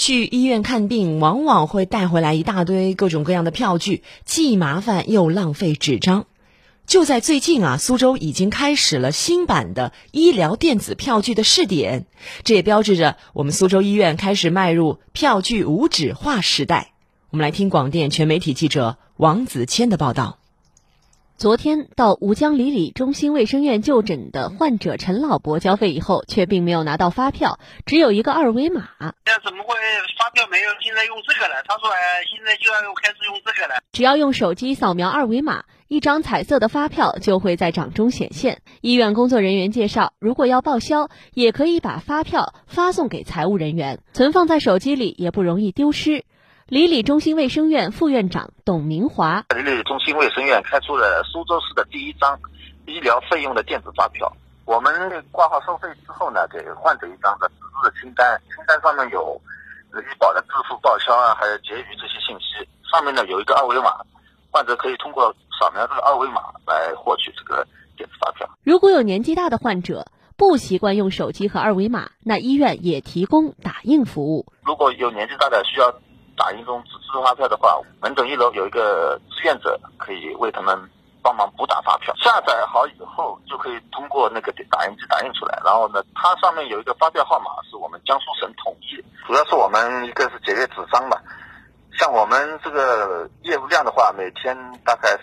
去医院看病往往会带回来一大堆各种各样的票据，既麻烦又浪费纸张。就在最近啊，苏州已经开始了新版的医疗电子票据的试点，这也标志着我们苏州医院开始迈入票据无纸化时代。我们来听广电全媒体记者王子谦的报道。昨天到吴江里里中心卫生院就诊的患者陈老伯交费以后，却并没有拿到发票，只有一个二维码。那怎么会发票没有？现在用这个了？他说，哎，现在就要开始用这个了。只要用手机扫描二维码，一张彩色的发票就会在掌中显现。医院工作人员介绍，如果要报销，也可以把发票发送给财务人员，存放在手机里也不容易丢失。里里中心卫生院副院长董明华：李里中心卫生院开出了苏州市的第一张医疗费用的电子发票。我们挂号收费之后呢，给患者一张的纸质的清单，清单上面有医保的支付报销啊，还有结余这些信息。上面呢有一个二维码，患者可以通过扫描这个二维码来获取这个电子发票。如果有年纪大的患者不习惯用手机和二维码，那医院也提供打印服务。如果有年纪大的需要。打印中纸质发票的话，门诊一楼有一个志愿者可以为他们帮忙补打发票。下载好以后，就可以通过那个打印机打印出来。然后呢，它上面有一个发票号码，是我们江苏省统一。主要是我们一个是节约纸张吧，像我们这个业务量的话，每天大概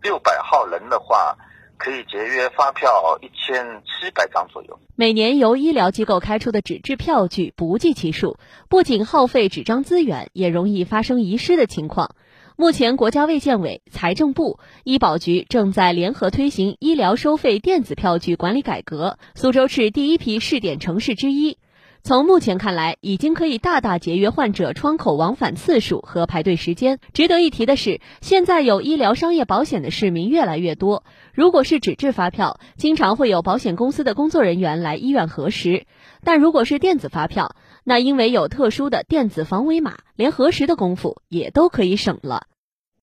六百号人的话。可以节约发票一千七百张左右。每年由医疗机构开出的纸质票据不计其数，不仅耗费纸张资源，也容易发生遗失的情况。目前，国家卫健委、财政部、医保局正在联合推行医疗收费电子票据管理改革，苏州市第一批试点城市之一。从目前看来，已经可以大大节约患者窗口往返次数和排队时间。值得一提的是，现在有医疗商业保险的市民越来越多。如果是纸质发票，经常会有保险公司的工作人员来医院核实；但如果是电子发票，那因为有特殊的电子防伪码，连核实的功夫也都可以省了。